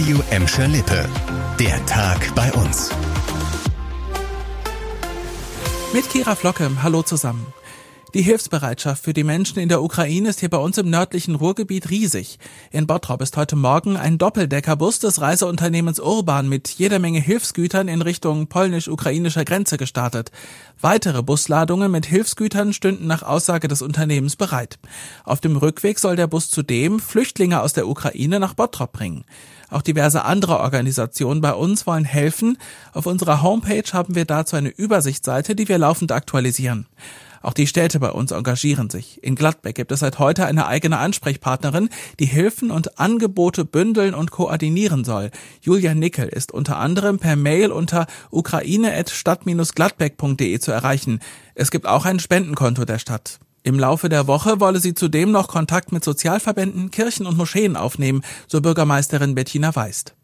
Radio Emscher Lippe. Der Tag bei uns. Mit Kira Flocke, hallo zusammen. Die Hilfsbereitschaft für die Menschen in der Ukraine ist hier bei uns im nördlichen Ruhrgebiet riesig. In Bottrop ist heute Morgen ein Doppeldeckerbus des Reiseunternehmens Urban mit jeder Menge Hilfsgütern in Richtung polnisch-ukrainischer Grenze gestartet. Weitere Busladungen mit Hilfsgütern stünden nach Aussage des Unternehmens bereit. Auf dem Rückweg soll der Bus zudem Flüchtlinge aus der Ukraine nach Bottrop bringen. Auch diverse andere Organisationen bei uns wollen helfen. Auf unserer Homepage haben wir dazu eine Übersichtsseite, die wir laufend aktualisieren. Auch die Städte bei uns engagieren sich. In Gladbeck gibt es seit heute eine eigene Ansprechpartnerin, die Hilfen und Angebote bündeln und koordinieren soll. Julia Nickel ist unter anderem per Mail unter ukraine.stadt-gladbeck.de zu erreichen. Es gibt auch ein Spendenkonto der Stadt. Im Laufe der Woche wolle sie zudem noch Kontakt mit Sozialverbänden, Kirchen und Moscheen aufnehmen, so Bürgermeisterin Bettina Weist.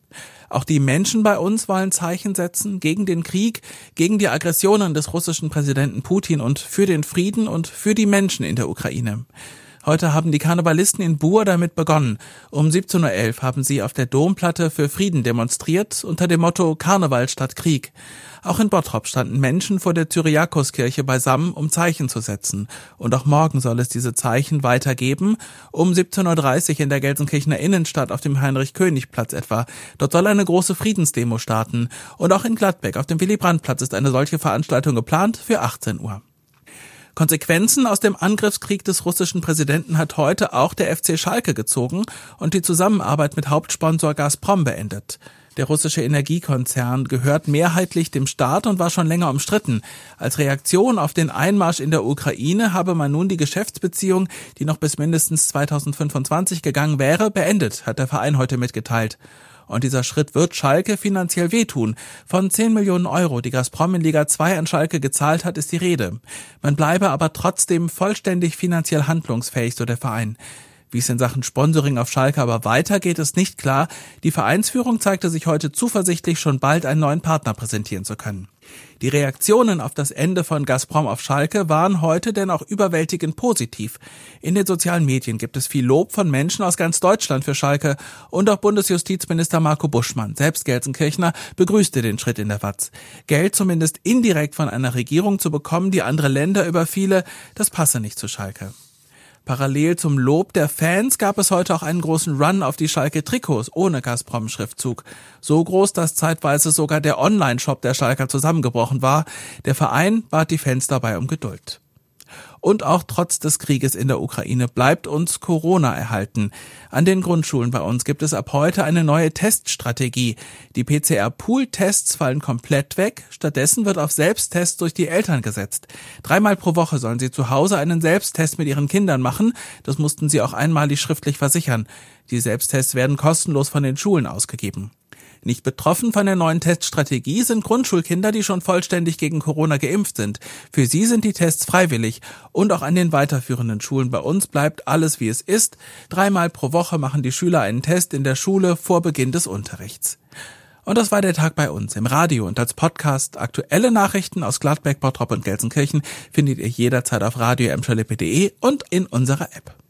Auch die Menschen bei uns wollen Zeichen setzen gegen den Krieg, gegen die Aggressionen des russischen Präsidenten Putin und für den Frieden und für die Menschen in der Ukraine. Heute haben die Karnevalisten in Buhr damit begonnen. Um 17.11 Uhr haben sie auf der Domplatte für Frieden demonstriert unter dem Motto Karneval statt Krieg. Auch in Bottrop standen Menschen vor der Cyriakuskirche beisammen, um Zeichen zu setzen. Und auch morgen soll es diese Zeichen weitergeben. Um 17.30 Uhr in der Gelsenkirchener Innenstadt auf dem Heinrich-König-Platz etwa. Dort soll eine große Friedensdemo starten. Und auch in Gladbeck auf dem Willy-Brandt-Platz ist eine solche Veranstaltung geplant für 18 Uhr. Konsequenzen aus dem Angriffskrieg des russischen Präsidenten hat heute auch der FC Schalke gezogen und die Zusammenarbeit mit Hauptsponsor Gazprom beendet. Der russische Energiekonzern gehört mehrheitlich dem Staat und war schon länger umstritten. Als Reaktion auf den Einmarsch in der Ukraine habe man nun die Geschäftsbeziehung, die noch bis mindestens 2025 gegangen wäre, beendet, hat der Verein heute mitgeteilt. Und dieser Schritt wird Schalke finanziell wehtun. Von 10 Millionen Euro, die Gazprom in Liga 2 an Schalke gezahlt hat, ist die Rede. Man bleibe aber trotzdem vollständig finanziell handlungsfähig, so der Verein. Wie es in Sachen Sponsoring auf Schalke aber weitergeht, ist nicht klar. Die Vereinsführung zeigte sich heute zuversichtlich, schon bald einen neuen Partner präsentieren zu können. Die Reaktionen auf das Ende von Gazprom auf Schalke waren heute denn auch überwältigend positiv. In den sozialen Medien gibt es viel Lob von Menschen aus ganz Deutschland für Schalke und auch Bundesjustizminister Marco Buschmann, selbst Gelsenkirchner, begrüßte den Schritt in der Watz. Geld zumindest indirekt von einer Regierung zu bekommen, die andere Länder überfiele, das passe nicht zu Schalke. Parallel zum Lob der Fans gab es heute auch einen großen Run auf die Schalke Trikots ohne Gazprom-Schriftzug. So groß, dass zeitweise sogar der Online-Shop der Schalker zusammengebrochen war. Der Verein bat die Fans dabei um Geduld. Und auch trotz des Krieges in der Ukraine bleibt uns Corona erhalten. An den Grundschulen bei uns gibt es ab heute eine neue Teststrategie. Die PCR-Pool-Tests fallen komplett weg. Stattdessen wird auf Selbsttests durch die Eltern gesetzt. Dreimal pro Woche sollen sie zu Hause einen Selbsttest mit ihren Kindern machen. Das mussten sie auch einmalig schriftlich versichern. Die Selbsttests werden kostenlos von den Schulen ausgegeben. Nicht betroffen von der neuen Teststrategie sind Grundschulkinder, die schon vollständig gegen Corona geimpft sind. Für sie sind die Tests freiwillig. Und auch an den weiterführenden Schulen bei uns bleibt alles wie es ist. Dreimal pro Woche machen die Schüler einen Test in der Schule vor Beginn des Unterrichts. Und das war der Tag bei uns im Radio und als Podcast. Aktuelle Nachrichten aus Gladbeck, Bottrop und Gelsenkirchen findet ihr jederzeit auf radio und in unserer App.